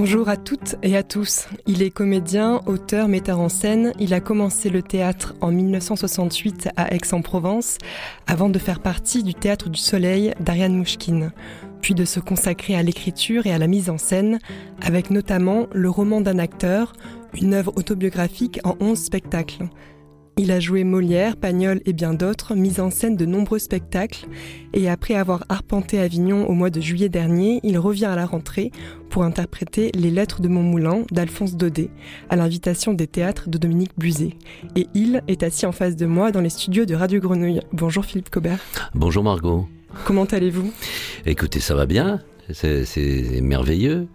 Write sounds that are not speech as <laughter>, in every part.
Bonjour à toutes et à tous. Il est comédien, auteur, metteur en scène. Il a commencé le théâtre en 1968 à Aix-en-Provence avant de faire partie du Théâtre du Soleil d'Ariane Mouchkine, puis de se consacrer à l'écriture et à la mise en scène avec notamment Le roman d'un acteur, une œuvre autobiographique en 11 spectacles. Il a joué Molière, Pagnol et bien d'autres, mis en scène de nombreux spectacles, et après avoir arpenté Avignon au mois de juillet dernier, il revient à la rentrée pour interpréter Les Lettres de mon moulin d'Alphonse Daudet, à l'invitation des théâtres de Dominique Buzet. Et il est assis en face de moi dans les studios de Radio Grenouille. Bonjour Philippe Cobert. Bonjour Margot. Comment allez-vous? Écoutez, ça va bien. C'est c'est merveilleux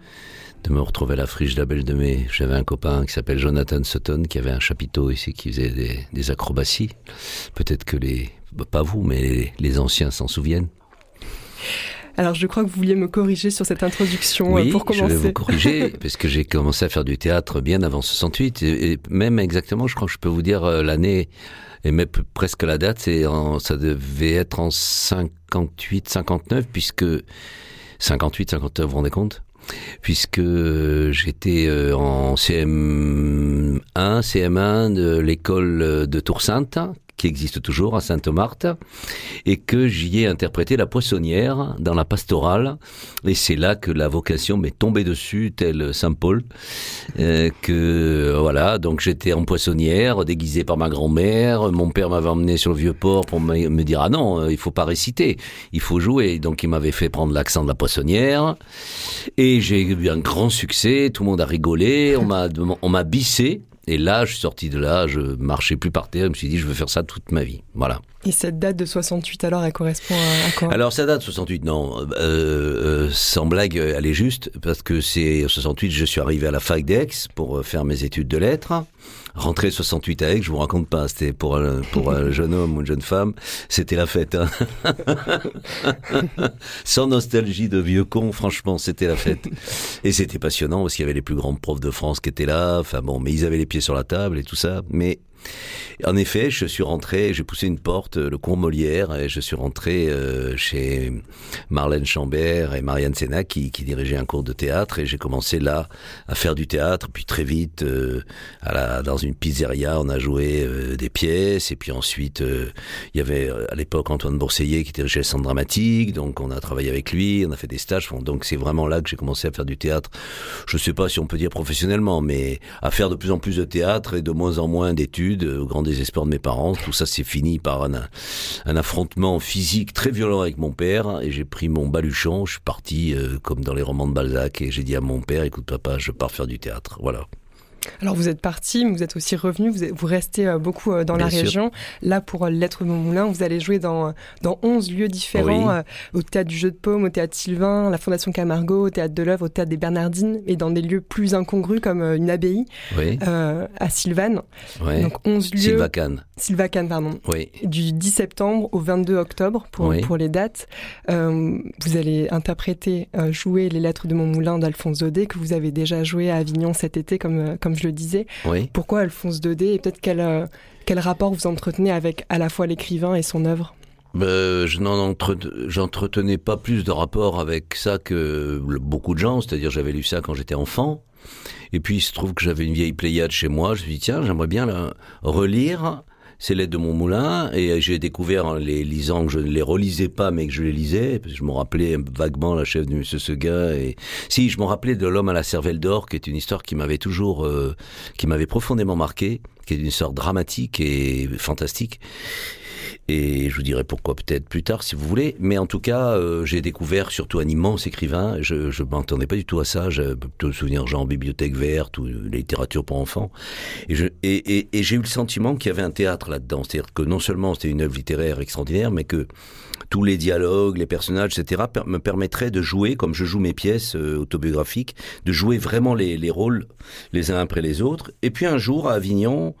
de me retrouver à la friche de la Belle de Mai. J'avais un copain qui s'appelle Jonathan Sutton qui avait un chapiteau ici qui faisait des, des acrobaties. Peut-être que les, bah, pas vous, mais les, les anciens s'en souviennent. Alors je crois que vous vouliez me corriger sur cette introduction euh, oui, pour je vais vous commencer. corriger <laughs> parce que j'ai commencé à faire du théâtre bien avant 68 et, même exactement, je crois que je peux vous dire euh, l'année et même presque la date, c'est ça devait être en 58, 59 puisque 58, 59, vous vous rendez compte? Puisque euh, j'étais euh, en CM1, CM1 de l'école de Tour-Sainte, qui existe toujours à Sainte-Marthe, et que j'y ai interprété la poissonnière dans la pastorale. Et c'est là que la vocation m'est tombée dessus, tel Saint Paul, euh, que voilà. Donc j'étais en poissonnière, déguisé par ma grand-mère. Mon père m'avait emmené sur le vieux port pour me dire ah non, euh, il faut pas réciter, il faut jouer. Donc il m'avait fait prendre l'accent de la poissonnière, et j'ai eu un grand succès. Tout le monde a rigolé, on m'a on m'a bissé. Et là, je suis sorti de là, je marchais plus par terre, je me suis dit, je veux faire ça toute ma vie. Voilà. Et cette date de 68 alors, elle correspond à, à quoi? Alors ça date 68, non, euh, euh, sans blague, elle est juste, parce que c'est 68, je suis arrivé à la fac d'Aix pour euh, faire mes études de lettres. Rentré 68 à Aix, je vous raconte pas, c'était pour un, pour un <laughs> jeune homme ou une jeune femme, c'était la fête. hein. <laughs> Sans nostalgie de vieux con, franchement, c'était la fête. Et c'était passionnant parce qu'il y avait les plus grands profs de France qui étaient là. Enfin bon, mais ils avaient les pieds sur la table et tout ça. Mais en effet, je suis rentré, j'ai poussé une porte, le cours Molière, et je suis rentré euh, chez Marlène Chambert et Marianne Sénac qui, dirigeaient un cours de théâtre, et j'ai commencé là à faire du théâtre, puis très vite, euh, dans une pizzeria, on a joué euh, des pièces, et puis ensuite, euh, il y avait euh, à l'époque Antoine Bourseillet qui dirigeait le centre dramatique, donc on a travaillé avec lui, on a fait des stages, donc c'est vraiment là que j'ai commencé à faire du théâtre. Je sais pas si on peut dire professionnellement, mais à faire de plus en plus de théâtre et de moins en moins d'études, euh, au grand désespoir de mes parents. Tout ça s'est fini par un, affrontement physique très violent avec mon père, et j'ai pris mon baluchon, je suis parti euh, comme dans les romans de Balzac, et j'ai dit à mon père, écoute papa, je pars faire du théâtre. Voilà. Alors vous êtes parti, mais vous êtes aussi revenu, vous, êtes- vous restez euh, beaucoup euh, dans la sûr. région. Là, pour euh, Lettres de mon moulin, vous allez jouer dans, dans 11 lieux différents, Oui. euh, au Théâtre du Jeu de Paume, au Théâtre Sylvain, la Fondation Camargo, au Théâtre de l'œuvre, au Théâtre des Bernardines, et dans des lieux plus incongrus comme une abbaye Oui, euh, à Sylvane. oui. Donc 11 lieux, Sylvacane. Sylvacane, pardon, Oui. du 10 septembre au 22 octobre pour, les dates. Euh, vous allez interpréter, jouer les lettres de mon moulin d'Alphonse Daudet, que vous avez déjà joué à Avignon cet été, comme, euh, comme je le disais. Oui. Pourquoi Alphonse Daudet et peut-être quel, euh, quel rapport vous entretenez avec à la fois l'écrivain et son œuvre Ben, je n'en j'entretenais pas plus de rapport avec ça que beaucoup de gens, c'est-à-dire j'avais lu ça quand j'étais enfant, et puis il se trouve que j'avais une vieille Pléiade chez moi, je me suis dit tiens j'aimerais bien la relire ces lettres de mon moulin, et j'ai découvert en les lisant que je ne les relisais pas mais que je les lisais, parce que je me rappelais vaguement la chef de Monsieur Seguin, et si je me rappelais de l'homme à la cervelle d'or, qui est une histoire qui m'avait toujours, euh, qui m'avait profondément marqué, qui est d'une sorte dramatique et fantastique. Et je vous dirai pourquoi peut-être plus tard si vous voulez. Mais en tout cas, euh, j'ai découvert surtout un immense écrivain. Je ne m'entendais pas du tout à ça. Je me souvenir genre Bibliothèque verte ou littérature pour enfants. Et, j'ai eu le sentiment qu'il y avait un théâtre là-dedans. C'est-à-dire que non seulement c'était une œuvre littéraire extraordinaire, mais que tous les dialogues, les personnages, etc., me permettraient de jouer, comme je joue mes pièces euh, autobiographiques, de jouer vraiment les rôles les uns après les autres. Et puis un jour, à Avignon,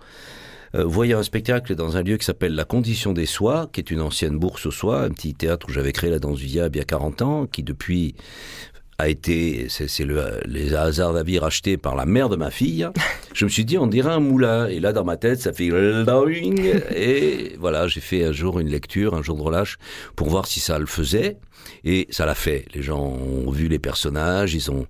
euh, un spectacle dans un lieu qui s'appelle La Condition des Soies, qui est une ancienne bourse aux soies, un petit théâtre où j'avais créé la danse du diable il y a 40 ans, qui depuis a été, c'est le, les hasards de la vie rachetés par la mère de ma fille. <laughs> Je me suis dit, on dirait un moulin. Et là, dans ma tête, ça fait et voilà, j'ai fait un jour une lecture, un jour de relâche, pour voir si ça le faisait. Et ça l'a fait. Les gens ont vu les personnages. Ils ont.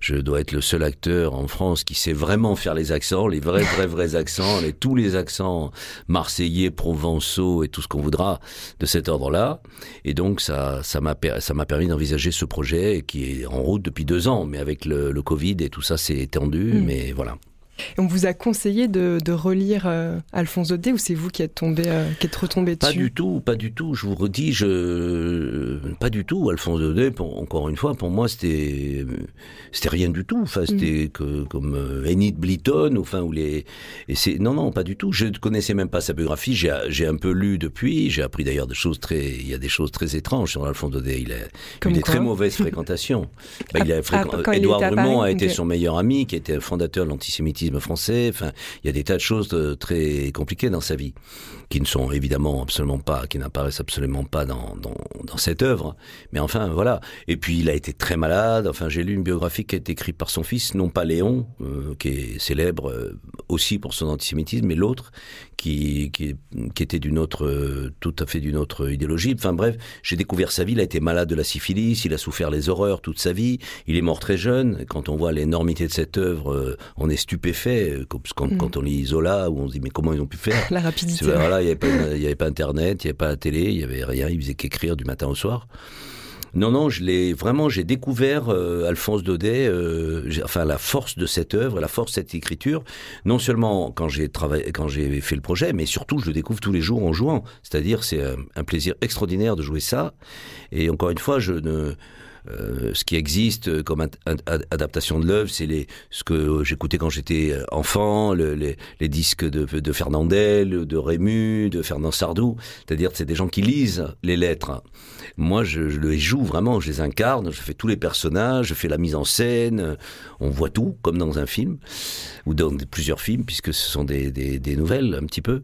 Je dois être le seul acteur en France qui sait vraiment faire les accents, les vrais, vrais, vrais <laughs> accents, les, tous les accents marseillais, provençaux et tout ce qu'on voudra de cet ordre-là. Et donc ça, ça m'a, ça m'a permis d'envisager ce projet qui est en route depuis deux ans, mais avec le, le Covid et tout ça, c'est étendu. Mmh. Mais voilà. On vous a conseillé de, de relire euh, Alphonse Daudet ou c'est vous qui êtes tombé, euh, qui êtes retombé dessus Pas du tout, pas du tout. Je vous redis, je pas du tout. Alphonse Daudet, pour, encore une fois, pour moi, c'était c'était rien du tout. Enfin, c'était mm. que comme euh, Enid Blyton, enfin ou les. Et c'est non, non, pas du tout. Je ne connaissais même pas sa biographie. J'ai j'ai un peu lu depuis. J'ai appris d'ailleurs des choses très. Il y a des choses très étranges sur Alphonse Daudet. Il a Comme eu des très mauvaises fréquentations. <laughs> bah, il a fréquent... Ah, il Édouard à Brumont Paris, a été ok. son meilleur ami, qui était fondateur de l'antisémitisme français. Enfin, il y a des tas de choses de- très compliquées dans sa vie, qui ne sont évidemment absolument pas, qui n'apparaissent absolument pas dans, dans, dans cette œuvre. Mais enfin, voilà. Et puis, il a été très malade. Enfin, j'ai lu une biographie qui a été écrite par son fils, non pas Léon, euh, qui est célèbre euh, aussi pour son antisémitisme, mais l'autre, qui, qui, qui était d'une autre, euh, tout à fait d'une autre idéologie. Enfin bref, j'ai découvert sa vie. Il a été malade de la syphilis, il a souffert les horreurs toute sa vie. Il est mort très jeune. Quand on voit l'énormité de cette œuvre, on est stupéfait. Quand, Mm. quand on lit Zola, où on se dit mais comment ils ont pu faire <laughs> La rapidité. voilà, il n'y avait, avait pas Internet, il n'y avait pas la télé, il n'y avait rien, il faisait qu'écrire du matin au soir. Non, non, je l'ai vraiment, j'ai découvert euh, Alphonse Daudet, euh, enfin la force de cette œuvre, la force de cette écriture. Non seulement quand j'ai travaillé, quand j'ai fait le projet, mais surtout je le découvre tous les jours en jouant. C'est-à-dire, c'est un, un plaisir extraordinaire de jouer ça. Et encore une fois, je ne euh, ce qui existe comme ad- ad- adaptation de l'œuvre, c'est ce que j'écoutais quand j'étais enfant, le- les, disques de, de Fernandel, de Rému, de Fernand Sardou. C'est-à-dire, c'est des gens qui lisent les lettres. Moi, je, les joue vraiment, je les incarne, je fais tous les personnages, je fais la mise en scène, on voit tout, comme dans un film, ou dans plusieurs films, puisque ce sont des, nouvelles, un petit peu.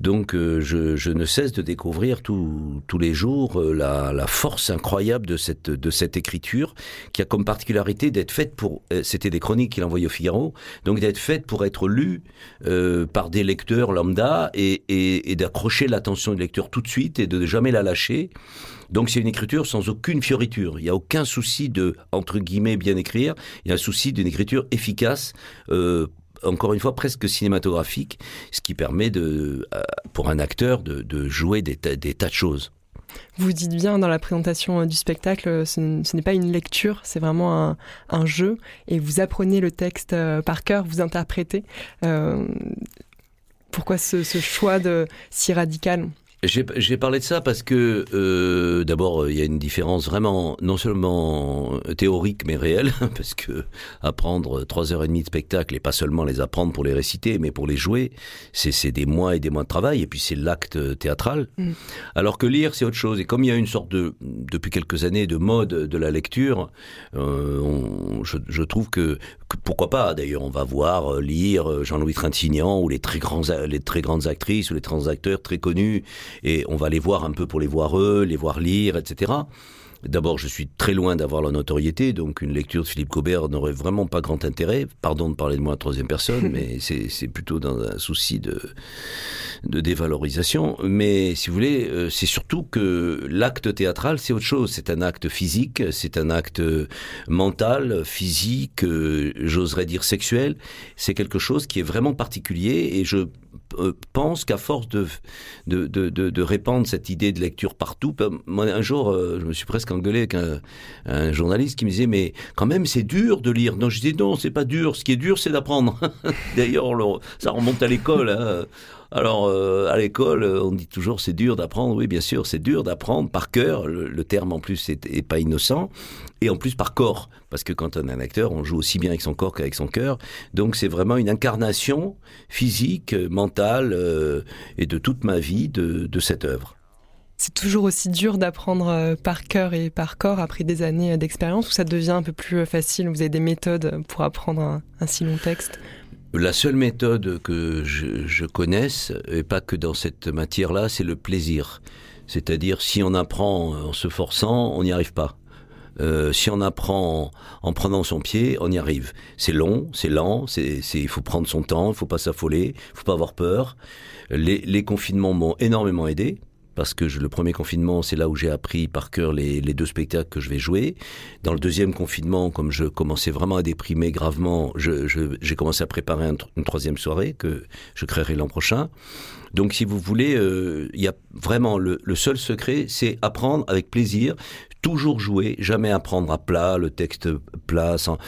Donc, euh, je, ne cesse de découvrir tous les jours euh, la, la force incroyable de cette, de cette écriture, qui a comme particularité d'être faite pour... euh, C'était des chroniques qu'il envoyait au Figaro, donc d'être faite pour être lue euh, par des lecteurs lambda et, d'accrocher l'attention du lecteur tout de suite et de ne jamais la lâcher. Donc c'est une écriture sans aucune fioriture. Il n'y a aucun souci de, entre guillemets, bien écrire. Il y a un souci d'une écriture efficace, euh, encore une fois presque cinématographique, ce qui permet de, pour un acteur de, jouer des tas de choses. Vous dites bien dans la présentation euh, du spectacle, euh, ce, n'est pas une lecture, c'est vraiment un, jeu, et vous apprenez le texte euh, par cœur, vous interprétez. Pourquoi ce choix de si radical? J'ai parlé de ça parce que euh, d'abord il y a une différence vraiment non seulement théorique mais réelle <laughs> parce que apprendre trois heures et demie de spectacle et pas seulement les apprendre pour les réciter mais pour les jouer c'est des mois et des mois de travail et puis c'est l'acte théâtral Mm. alors que lire c'est autre chose et comme il y a une sorte de depuis quelques années de mode de la lecture euh, on- je, je trouve que, que pourquoi pas d'ailleurs on va voir euh, lire euh, Jean-Louis Trintignant ou les très grands les très grandes actrices ou les très grands acteurs très connus et on va les voir un peu pour les voir eux, les voir lire, etc. D'abord, je suis très loin d'avoir la notoriété, donc une lecture de Philippe Cobert n'aurait vraiment pas grand intérêt. Pardon de parler de moi en troisième personne, <laughs> mais c'est plutôt dans un souci de, de dévalorisation. Mais si vous voulez, euh, c'est surtout que l'acte théâtral, c'est autre chose. C'est un acte physique, c'est un acte mental, physique, euh, j'oserais dire sexuel. C'est quelque chose qui est vraiment particulier et je pense qu'à force de de, de, de, répandre cette idée de lecture partout, ben, un jour, euh, je me suis presque engueulé avec un, journaliste qui me disait, mais quand même, c'est dur de lire. Non, je dis non, c'est pas dur. Ce qui est dur, c'est d'apprendre. <laughs> D'ailleurs, ça remonte à l'école. Hein. Alors, euh, à l'école, on dit toujours c'est dur d'apprendre. Oui, bien sûr, c'est dur d'apprendre par cœur. Le, terme, en plus, est, pas innocent. Et en plus, par corps. Parce que quand on est un acteur, on joue aussi bien avec son corps qu'avec son cœur. Donc, c'est vraiment une incarnation physique, mentale euh, et de toute ma vie de, cette œuvre. C'est toujours aussi dur d'apprendre euh, par cœur et par corps après des années d'expérience ou ça devient un peu plus facile? Vous avez des méthodes pour apprendre un si long texte? La seule méthode que je, connaisse, et pas que dans cette matière-là, c'est le plaisir. C'est-à-dire, si on apprend en se forçant, on n'y arrive pas. Euh, si on apprend en, prenant son pied, on y arrive. C'est long, c'est lent, il faut prendre son temps, il faut pas s'affoler, il faut pas avoir peur. Les, les confinements m'ont énormément aidé parce que le premier confinement, c'est là où j'ai appris par cœur les, deux spectacles que je vais jouer. Dans le deuxième confinement, comme je commençais vraiment à déprimer gravement, j'ai commencé à préparer une troisième soirée que je créerai l'an prochain. Donc, si vous voulez, euh, il y a vraiment le, le seul secret, c'est apprendre avec plaisir, toujours jouer, jamais apprendre à plat, le texte plat, sans,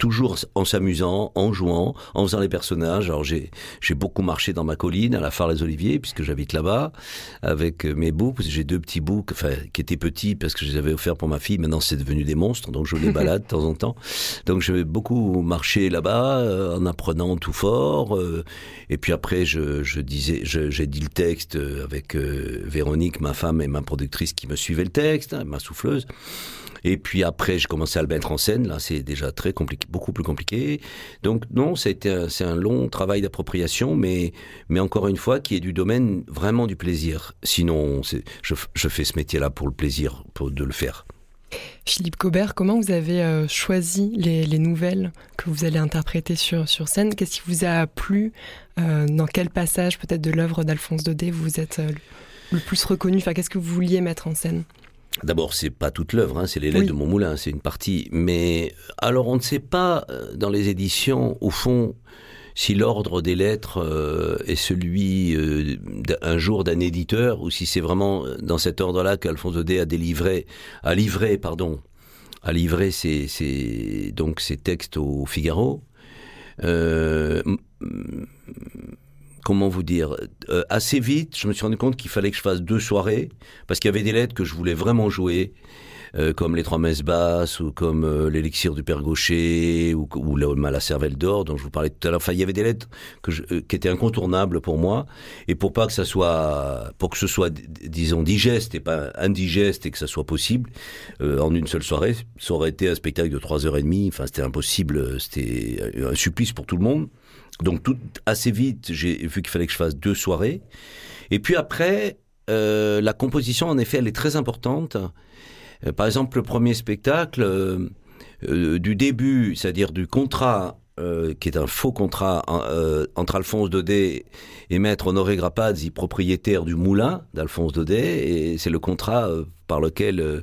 toujours en s'amusant, en jouant, en faisant les personnages. Alors j'ai j'ai beaucoup marché dans ma colline à la Phare les Oliviers puisque j'habite là-bas avec mes boucs. J'ai deux petits boucs, enfin qui étaient petits parce que je les avais offerts pour ma fille. Maintenant c'est devenu des monstres, donc je les <laughs> balade de temps en temps. Donc je vais beaucoup marcher là-bas euh, en apprenant tout fort. Euh, et puis après je, je disais, j'ai dit le texte avec euh, Véronique, ma femme et ma productrice qui me suivaient le texte, ma souffleuse. Et puis après, j'ai commencé à le mettre en scène. Là, c'est déjà très compliqué, beaucoup plus compliqué. Donc non, c'est un long travail d'appropriation, mais, encore une fois, qui est du domaine vraiment du plaisir. Sinon, je, fais ce métier-là pour le plaisir, pour de le faire. Philippe Cobert, comment vous avez euh, choisi les, les, nouvelles que vous allez interpréter sur, scène? Qu'est-ce qui vous a plu euh, Dans quel passage peut-être de l'œuvre d'Alphonse Daudet vous êtes euh, le plus reconnu? Enfin, qu'est-ce que vous vouliez mettre en scène? D'abord, c'est pas toute l'œuvre, hein, c'est les lettres de mon moulin, c'est une partie. Mais alors, on ne sait pas euh, dans les éditions, au fond, si l'ordre des lettres euh, est celui euh, d'un jour d'un éditeur ou si c'est vraiment dans cet ordre-là qu'Alphonse Daudet a délivré, a livré, pardon, a livré ses, donc ses textes au Figaro comment vous dire, euh, assez vite, je me suis rendu compte qu'il fallait que je fasse deux soirées, parce qu'il y avait des lettres que je voulais vraiment jouer, euh, comme les trois messes basses, ou comme euh, l'élixir du père Gaucher, ou, ou le mal à cervelle d'or, dont je vous parlais tout à l'heure. Enfin, il y avait des lettres je, qui étaient incontournables pour moi, et pour pas que ça soit, pour que ce soit, disons, digeste et pas indigeste, et que ça soit possible, en une seule soirée, ça aurait été un spectacle de trois heures et demie, enfin, c'était impossible, c'était un supplice pour tout le monde. Donc assez vite, j'ai vu qu'il fallait que je fasse deux soirées. Et puis après, euh, la composition, en effet, elle est très importante. Euh, par exemple, le premier spectacle, euh, du début, c'est-à-dire du contrat, qui est un faux contrat entre Alphonse Daudet et maître Honoré Grapazzi, propriétaire du moulin d'Alphonse Daudet, et c'est le contrat par lequel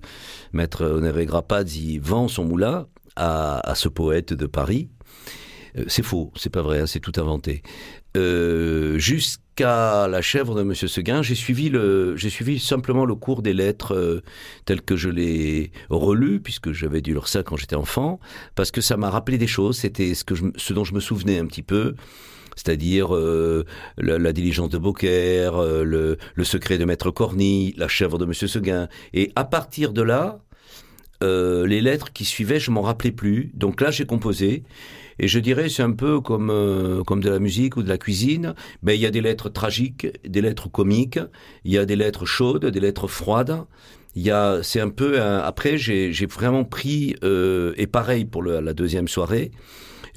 maître Honoré Grapazzi vend son moulin à ce poète de Paris. Euh, c'est faux, c'est pas vrai, hein, c'est tout inventé. Euh, jusqu'à la chèvre de Monsieur Seguin, j'ai suivi le, j'ai suivi simplement le cours des lettres euh, tel que je l'ai relu, puisque j'avais dû lire ça quand j'étais enfant, parce que ça m'a rappelé des choses. C'était ce que ce dont je me souvenais un petit peu c'est-à-dire la, diligence de Beaucaire, le, le, secret de Maître Corny, la chèvre de Monsieur Seguin. Et à partir de là, les lettres qui suivaient, je m'en rappelais plus. Donc là, j'ai composé. Et je dirais, c'est un peu comme, euh, comme de la musique ou de la cuisine. Ben, il y a des lettres tragiques, des lettres comiques, il y a des lettres chaudes, des lettres froides. Il y a, c'est un peu, après, j'ai, vraiment pris, euh, et pareil pour le, la deuxième soirée,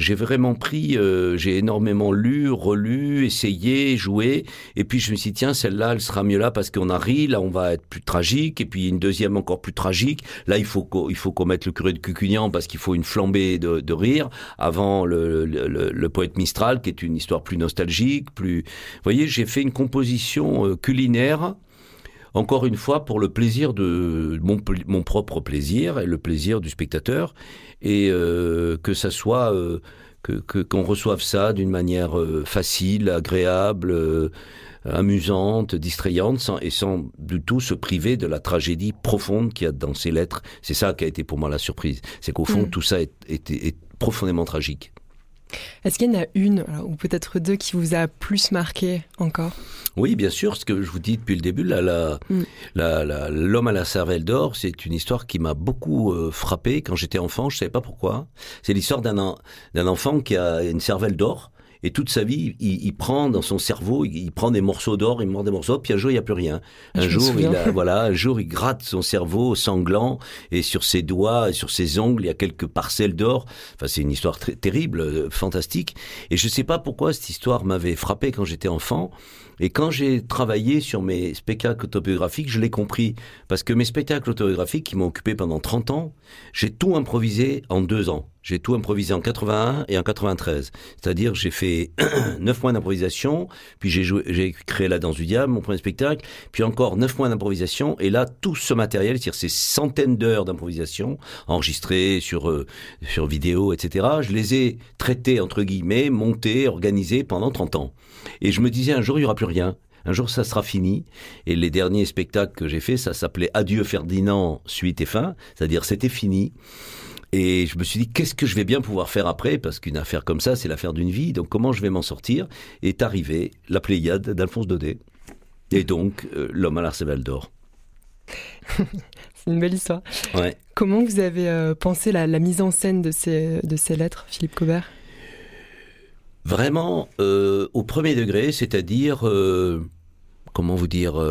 j'ai vraiment pris, euh, j'ai énormément lu, relu, essayé, joué, et puis je me suis dit tiens celle-là elle sera mieux là parce qu'on a ri, là on va être plus tragique, et puis une deuxième encore plus tragique. Là il faut il faut qu'on mette le curé de Cucugnan parce qu'il faut une flambée de, de rire avant le, le, le, poète Mistral qui est une histoire plus nostalgique, plus. Vous voyez j'ai fait une composition euh, culinaire encore une fois pour le plaisir de mon, mon propre plaisir et le plaisir du spectateur et euh, que ça soit euh, que qu'on reçoive ça d'une manière euh, facile, agréable, amusante, distrayante, sans, et sans du tout se priver de la tragédie profonde qu'il y a dans ces lettres. C'est ça qui a été pour moi la surprise. C'est qu'au fond, Mm. tout ça est, est- est profondément tragique. Est-ce qu'il y en a une, ou peut-être deux, qui vous a plus marqué encore? Oui, bien sûr, ce que je vous dis depuis le début, la- Mm. la- la- l'homme à la cervelle d'or, c'est une histoire qui m'a beaucoup euh, frappé quand j'étais enfant, je savais pas pourquoi. C'est l'histoire d'un enfant qui a une cervelle d'or. Et toute sa vie, il, il prend dans son cerveau, il, il prend des morceaux d'or, il mord des morceaux, puis un jour il n'y a plus rien. Un jour, il a, voilà, un jour il gratte son cerveau sanglant et sur ses doigts, et sur ses ongles, il y a quelques parcelles d'or. Enfin, c'est une histoire très terrible, euh, fantastique. Et je sais pas pourquoi cette histoire m'avait frappé quand j'étais enfant. Et quand j'ai travaillé sur mes spectacles autobiographiques, je l'ai compris. Parce que mes spectacles autobiographiques qui m'ont occupé pendant 30 ans, j'ai tout improvisé en deux ans. J'ai tout improvisé en 81 et en 93. C'est-à-dire, j'ai fait <clears throat> neuf mois d'improvisation, puis j'ai créé La Danse du Diable, mon premier spectacle, puis encore neuf mois d'improvisation, et là, tout ce matériel, c'est-à-dire ces centaines d'heures d'improvisation, enregistrées sur, euh, sur vidéo, etc., je les ai traités, entre guillemets, montés, organisés pendant 30 ans. Et je me disais, un jour, il n'y aura plus rien. Un jour, ça sera fini. Et les derniers spectacles que j'ai faits, ça s'appelait Adieu Ferdinand, suite et fin. C'est-à-dire, c'était fini. Et je me suis dit, qu'est-ce que je vais bien pouvoir faire après? Parce qu'une affaire comme ça, c'est l'affaire d'une vie. Donc, comment je vais m'en sortir? Est arrivé la Pléiade d'Alphonse Daudet. Et donc, euh, l'homme à l'arsenal d'or. <laughs> C'est une belle histoire. Ouais. Comment vous avez euh, pensé la, la mise en scène de ces, de ces lettres, Philippe Cobert Vraiment euh, au premier degré, c'est-à-dire, comment vous dire,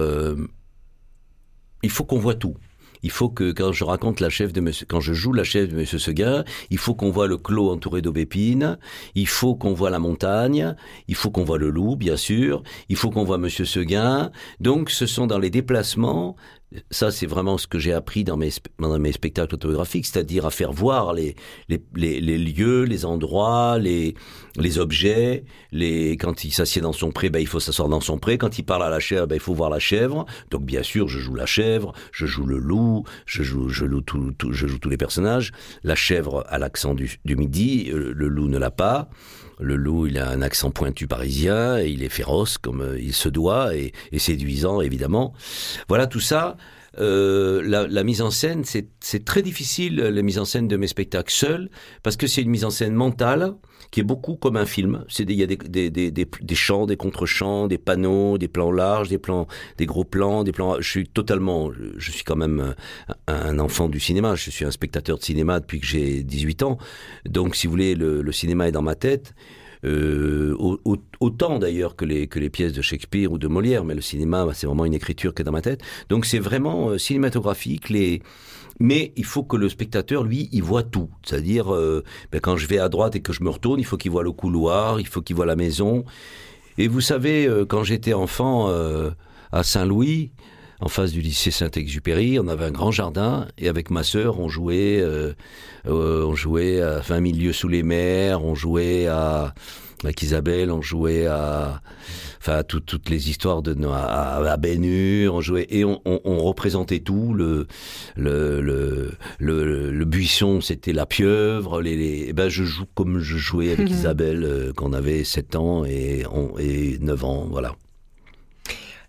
il faut qu'on voit tout. Il faut que quand je raconte la chef de monsieur, quand je joue la chef de Monsieur Seguin, il faut qu'on voit le clos entouré d'aubépines, il faut qu'on voit la montagne, il faut qu'on voit le loup, bien sûr, il faut qu'on voit Monsieur Seguin. Donc, ce sont dans les déplacements. Ça, c'est vraiment ce que j'ai appris dans mes, dans mes spectacles autographiques, c'est-à-dire à faire voir les, les, lieux, les endroits, les, les objets. Les, quand il s'assied dans son pré, ben, il faut s'asseoir dans son pré. Quand il parle à la chèvre, ben, il faut voir la chèvre. Donc, bien sûr, je joue la chèvre, je joue le loup, je joue, je tout, tout- je joue tous les personnages. La chèvre a l'accent du, du midi, euh, le loup ne l'a pas. Le loup, il a un accent pointu parisien, et il est féroce comme euh, il se doit, et, séduisant, évidemment. Voilà, tout ça. euh, la, mise en scène, c'est très difficile, la mise en scène de mes spectacles seuls, parce que c'est une mise en scène mentale qui est beaucoup comme un film. C'est Il y a des, des, des, des, chants, des contre-chants, des panneaux, des plans larges, des plans, des gros plans, des plans. Je suis totalement, je, suis quand même un, un enfant du cinéma. Je suis un spectateur de cinéma depuis que j'ai 18 ans. Donc, si vous voulez, le, le cinéma est dans ma tête. Euh, au- au- autant d'ailleurs que les, pièces de Shakespeare ou de Molière, mais le cinéma, c'est vraiment une écriture qui est dans ma tête. Donc c'est vraiment euh, cinématographique. Mais il faut que le spectateur, lui, il voit tout. C'est-à-dire, euh, ben, quand je vais à droite et que je me retourne, il faut qu'il voit le couloir, il faut qu'il voit la maison. Et vous savez, quand j'étais enfant à Saint-Louis, en face du lycée Saint-Exupéry, on avait un grand jardin et avec ma sœur, on jouait, euh, euh, on jouait à 20 000 lieues sous les mers, on jouait à avec Isabelle, on jouait à, enfin, à tout- toutes les histoires de à, à, Ben Hur, on jouait et on, on, on représentait tout. Le le le le, le buisson, c'était la pieuvre. Les, les eh ben je joue comme je jouais avec. <laughs> Isabelle euh, quand on avait 7 ans et on, et 9 ans, voilà.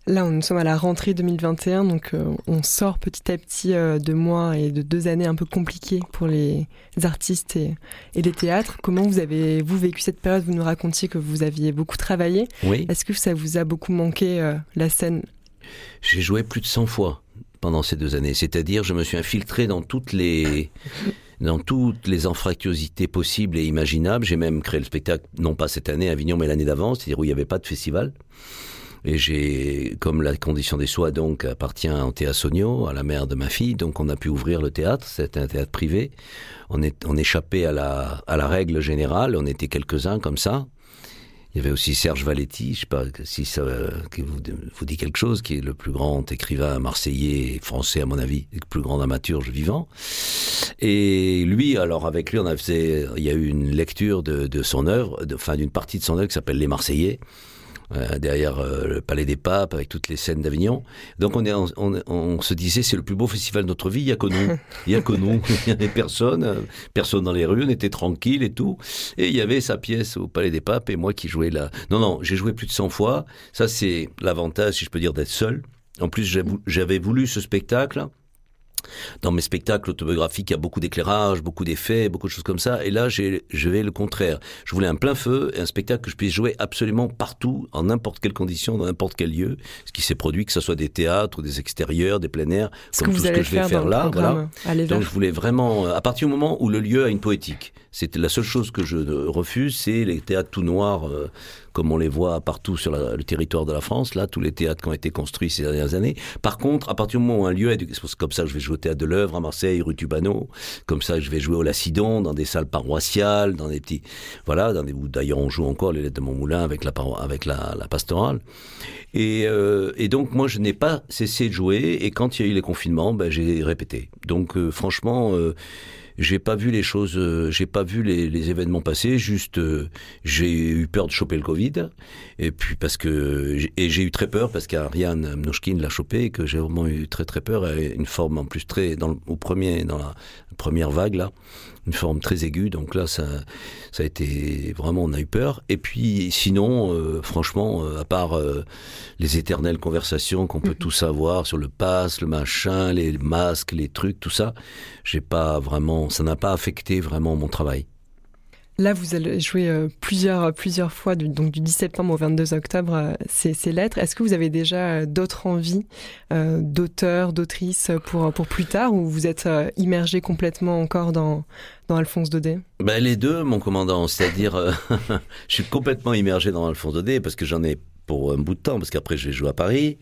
Là, nous sommes à la rentrée 2021, donc euh, on sort petit à petit euh, de mois et de deux années un peu compliquées pour les artistes et, et les théâtres. Comment vous avez vous vécu cette période? Vous nous racontiez que vous aviez beaucoup travaillé. Oui. Est-ce que ça vous a beaucoup manqué euh, la scène? J'ai joué plus de 100 fois pendant ces deux années. C'est-à-dire, je me suis infiltré dans toutes les <laughs> dans toutes les anfractuosités possibles et imaginables. J'ai même créé le spectacle, non pas cette année à Avignon, mais l'année d'avant, c'est-à-dire où il n'y avait pas de festival. Et j'ai, comme la condition des soins donc appartient à Antea Sonio, à la mère de ma fille, donc on a pu ouvrir le théâtre. C'était un théâtre privé. On est, on échappait à la, à la règle générale. On était quelques-uns comme ça. Il y avait aussi Serge Valetti, je sais pas si ça vous dit quelque chose, qui est le plus grand écrivain marseillais et français à mon avis, le plus grand dramaturge vivant. Et lui, alors avec lui, on a fait, il y a eu une lecture de, de son œuvre, de- enfin d'une partie de son œuvre qui s'appelle Les Marseillais. Euh, derrière euh, le Palais des Papes, avec toutes les scènes d'Avignon. Donc on, est, on, on, on se disait, c'est le plus beau festival de notre vie, il n'y <laughs> a que nous. Il n'y a que nous, il n'y avait personne, euh, personne dans les rues, on était tranquille et tout. Et il y avait sa pièce au Palais des Papes et moi qui jouais là. Non, non, j'ai joué plus de 100 fois. Ça, c'est l'avantage, si je peux dire, d'être seul. En plus, j'avais voulu ce spectacle dans mes spectacles autobiographiques, il y a beaucoup d'éclairage, beaucoup d'effets, beaucoup de choses comme ça. Et là, je vais le contraire. Je voulais un plein feu et un spectacle que je puisse jouer absolument partout, en n'importe quelle condition, dans n'importe quel lieu. Ce qui s'est produit, que ce soit des théâtres, des extérieurs, des plein air, comme tout ce que je vais faire là. Voilà. Donc je voulais vraiment, euh, à partir du moment où le lieu a une poétique, c'est la seule chose que je refuse, c'est les théâtres tout noirs. Euh, comme on les voit partout sur le territoire de la France, là, tous les théâtres qui ont été construits ces dernières années. Par contre, à partir du moment où un lieu est, comme ça je vais jouer au théâtre de l'œuvre à Marseille, rue Tubano, comme ça je vais jouer au Lacidon, dans des salles paroissiales, dans des petits, voilà, dans des, d'ailleurs on joue encore les lettres de mon moulin avec la, avec la, la pastorale. Et, euh, et, donc moi je n'ai pas cessé de jouer et quand il y a eu les confinements, ben, j'ai répété. Donc euh, franchement, euh, j'ai pas vu les choses, euh, j'ai pas vu les, événements passer. Juste, euh, j'ai eu peur de choper le Covid, et puis parce que et j'ai eu très peur parce qu'Ariane Mnouchkine l'a chopé et que j'ai vraiment eu très très peur. une forme en plus très dans le, au premier dans la première vague là, une forme très aiguë. Donc là, ça, ça a été vraiment, on a eu peur. Et puis sinon, euh, franchement, à part les éternelles conversations qu'on peut mhm. tous avoir sur le pass, le machin, les masques, les trucs, tout ça, j'ai pas vraiment ça n'a pas affecté vraiment mon travail. Là, vous allez jouer euh, plusieurs, plusieurs fois, du, donc du 10 septembre au 22 octobre, euh, ces, lettres. Est-ce que vous avez déjà euh, d'autres envies d'auteurs, d'autrices pour, pour plus tard, ou vous êtes immergé complètement encore dans, dans Alphonse Daudet? Ben, Les deux, mon commandant. C'est-à-dire, <laughs> je suis complètement immergé dans Alphonse Daudet parce que j'en ai pour un bout de temps, parce qu'après je vais jouer à Paris,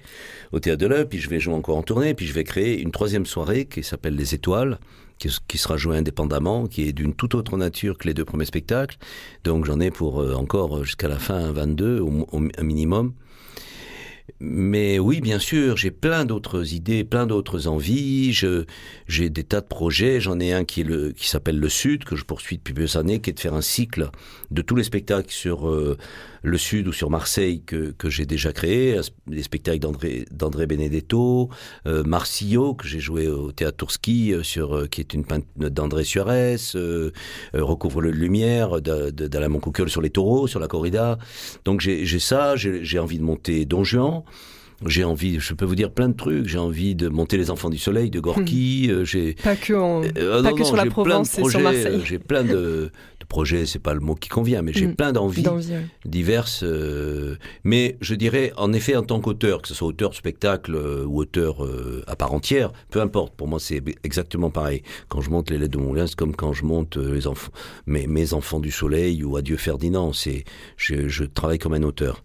au Théâtre de l'Œuvre, puis je vais jouer encore en tournée, puis je vais créer une troisième soirée qui s'appelle Les Étoiles, qui, sera joué indépendamment, qui est d'une toute autre nature que les deux premiers spectacles. Donc j'en ai pour euh, encore jusqu'à la fin 22 au, au minimum. Mais oui, bien sûr, j'ai plein d'autres idées, plein d'autres envies. J'ai des tas de projets. J'en ai un qui le, qui s'appelle le Sud, que je poursuis depuis plusieurs années, qui est de faire un cycle de tous les spectacles sur euh, le Sud ou sur Marseille que, que j'ai déjà créé. Les spectacles d'André, Benedetto, euh, Marsillo, que j'ai joué au Théâtre Tourski, euh, qui est une peinte d'André Suarez, Recouvre le lumière d'Alain Moncoquel sur les taureaux, sur la corrida. Donc j'ai, ça, j'ai envie de monter Don Juan. J'ai envie, je peux vous dire plein de trucs. J'ai envie de monter les Enfants du Soleil de Gorky. Hmm. J'ai pas que, en... euh, pas non, que sur la Provence et sur Marseille. J'ai plein de, de projets. C'est pas le mot qui convient, mais j'ai hmm. plein d'envies ouais. diverses. Euh, mais je dirais, en effet, en tant qu'auteur, que ce soit auteur de spectacle euh, ou auteur euh, à part entière, peu importe. Pour moi, c'est exactement pareil. Quand je monte les lettres de mon c'est comme quand je monte les enfants, mes, mes enfants du Soleil ou Adieu Ferdinand. C'est, je, je travaille comme un auteur.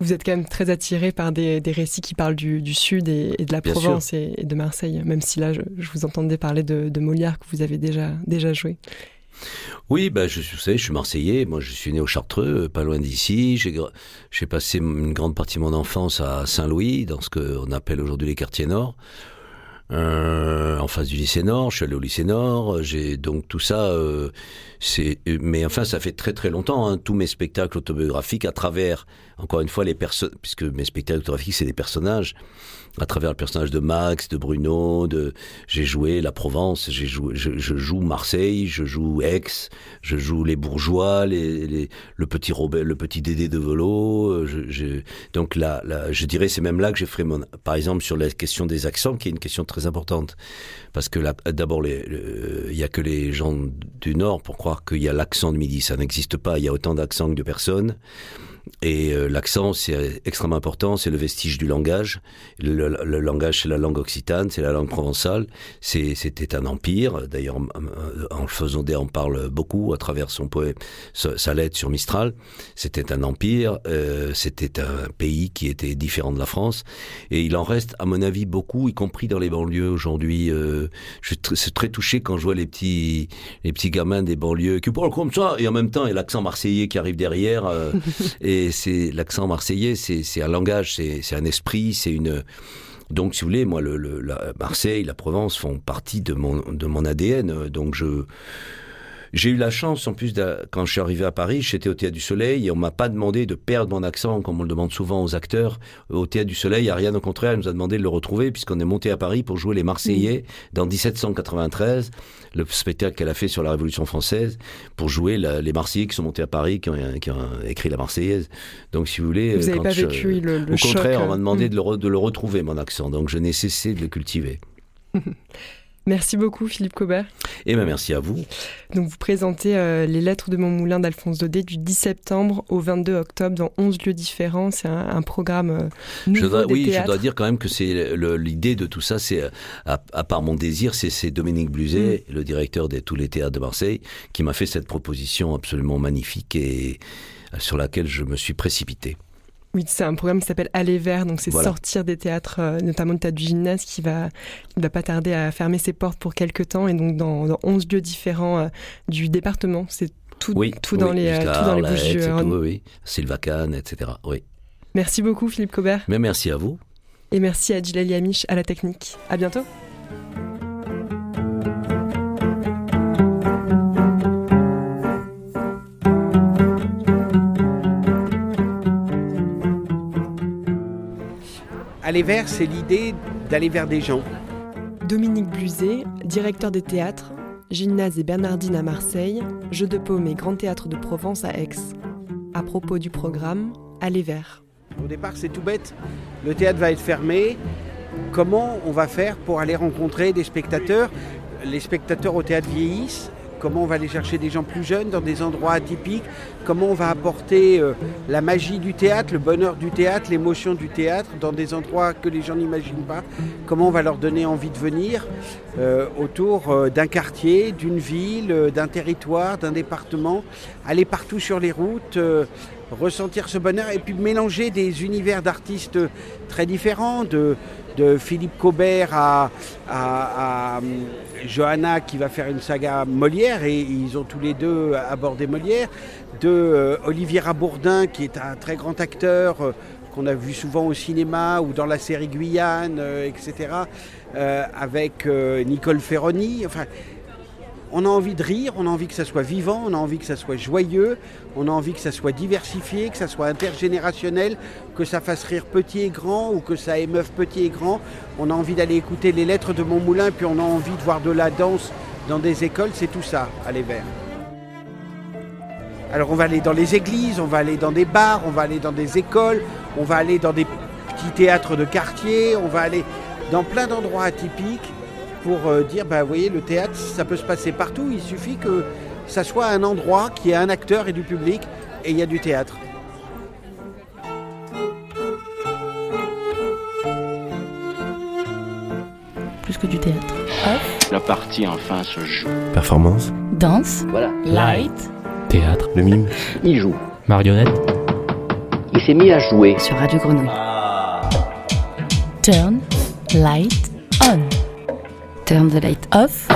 Vous êtes quand même très attiré par des, des récits qui parlent du, du Sud et, et, de la Bien Provence et, et, de Marseille, même si là, je, je vous entendais parler de, de, Molière que vous avez déjà, déjà joué. Oui, bah, je, vous savez, je suis Marseillais. Moi, je suis né au Chartreux, pas loin d'ici. J'ai passé une grande partie de mon enfance à Saint-Louis, dans ce qu'on appelle aujourd'hui les quartiers nord. Euh, en face du lycée Nord, je suis allé au lycée Nord, j'ai donc tout ça, euh, c'est, mais enfin ça fait très très longtemps, hein, tous mes spectacles autobiographiques à travers, encore une fois les personnes, puisque mes spectacles autobiographiques c'est des personnages, à travers le personnage de Max, de Bruno, de j'ai joué la Provence, j'ai joué, je, je, joue Marseille, je joue Aix, je joue les bourgeois, les, les le petit Robert, le petit Dédé de Velo. Je, je, donc là, là, je dirais c'est même là que j'ai fait mon, par exemple sur la question des accents, qui est une question très importante, parce que d'abord il y a que les gens du Nord pour croire qu'il y a l'accent de midi, ça n'existe pas. Il y a autant d'accents que de personnes. Et euh, l'accent, c'est extrêmement important, c'est le vestige du langage. Le, langage, c'est la langue occitane, c'est la langue provençale. C'était un empire. D'ailleurs, en faisant des, on parle beaucoup à travers son poème, sa, lettre sur Mistral. C'était un empire, euh, c'était un pays qui était différent de la France. Et il en reste, à mon avis, beaucoup, y compris dans les banlieues aujourd'hui. Euh, je suis très touché quand je vois les petits, les petits gamins des banlieues qui parlent comme ça, et en même temps, a l'accent marseillais qui arrive derrière. Euh, et <laughs> et c'est l'accent marseillais, c'est un langage, c'est un esprit, c'est une. Donc, si vous voulez, moi, Marseille, la Provence font partie de mon, de mon ADN. Donc, je J'ai eu la chance, en plus, de, quand je suis arrivé à Paris, j'étais au Théâtre du Soleil et on m'a pas demandé de perdre mon accent, comme on le demande souvent aux acteurs. Au Théâtre du Soleil, Ariane, au contraire, elle nous a demandé de le retrouver puisqu'on est monté à Paris pour jouer les Marseillais dans 1793, le spectacle qu'elle a fait sur la Révolution française, pour jouer la- les Marseillais qui sont montés à Paris, qui ont, qui ont écrit la Marseillaise. Donc, si vous voulez, Vous euh, n'avez pas je- vécu le, le au choc contraire, on euh, m'a demandé mm. de, le re- de le retrouver, mon accent. Donc, je n'ai cessé de le cultiver. <laughs> Merci beaucoup, Philippe Cobert. Et ben, merci à vous. Donc, vous présentez euh, les lettres de mon moulin d'Alphonse Daudet du 10 septembre au 22 octobre dans 11 lieux différents. C'est un, un programme euh, nouveau Je dois, des oui, je dois dire quand même que c'est l'idée de tout ça, c'est euh, à, à part mon désir, c'est Dominique Bluzet, Mm. le directeur de tous les théâtres de Marseille, qui m'a fait cette proposition absolument magnifique et sur laquelle je me suis précipité. Oui, c'est un programme qui s'appelle Aller vers, donc c'est Voilà. sortir des théâtres, euh, notamment le théâtre du gymnase qui va, qui va pas tarder à fermer ses portes pour quelques temps, et donc dans, dans 11 lieux différents euh, du département. C'est tout, Oui, tout, dans oui, les, euh, tout dans les Bouches-du-Rhône. tout, oui. Sylvacane, etc. Oui. Merci beaucoup Philippe Cobert, Mais merci à vous. et merci à Gilles Amiche à la technique. À bientôt. Aller vers, c'est l'idée d'aller vers des gens. Dominique Bluzet, directeur des théâtres, Gymnase et Bernardine à Marseille, Jeux de Paume et Grand Théâtre de Provence à Aix. À propos du programme, Aller vers. Au départ, c'est tout bête. Le théâtre va être fermé. Comment on va faire pour aller rencontrer des spectateurs? Les spectateurs au théâtre vieillissent. Comment on va aller chercher des gens plus jeunes dans des endroits atypiques? Comment on va apporter euh, la magie du théâtre, le bonheur du théâtre, l'émotion du théâtre dans des endroits que les gens n'imaginent pas? Comment on va leur donner envie de venir euh, autour euh, d'un quartier, d'une ville, d'un territoire, d'un département Aller partout sur les routes, ressentir ce bonheur et puis mélanger des univers d'artistes très différents, de Philippe Cobert à, à- hum, Johanna qui va faire une saga Molière et ils ont tous les deux abordé Molière, de euh, Olivier Rabourdin qui est un très grand acteur euh, qu'on a vu souvent au cinéma ou dans la série Guyane, euh, etc., euh, avec euh, Nicole Ferroni. Enfin, on a envie de rire, on a envie que ça soit vivant, on a envie que ça soit joyeux, on a envie que ça soit diversifié, que ça soit intergénérationnel, que ça fasse rire petit et grand ou que ça émeuve petit et grand. On a envie d'aller écouter les lettres de mon moulin, puis on a envie de voir de la danse dans des écoles, c'est tout ça, aller vers. Alors on va aller dans les églises, on va aller dans des bars, on va aller dans des écoles, on va aller dans des petits théâtres de quartier, on va aller dans plein d'endroits atypiques pour euh, dire, bah, vous voyez, le théâtre, ça peut se passer partout, il suffit que ça soit un endroit qui ait un acteur et du public, et il y a du théâtre. Plus que du théâtre. Off, La partie enfin se joue. Performance, danse, Voilà. light, Théâtre, le mime, Il joue. marionnette, Il s'est mis à jouer. Sur Radio Grenouille. turn, light, on. Turn the light Off,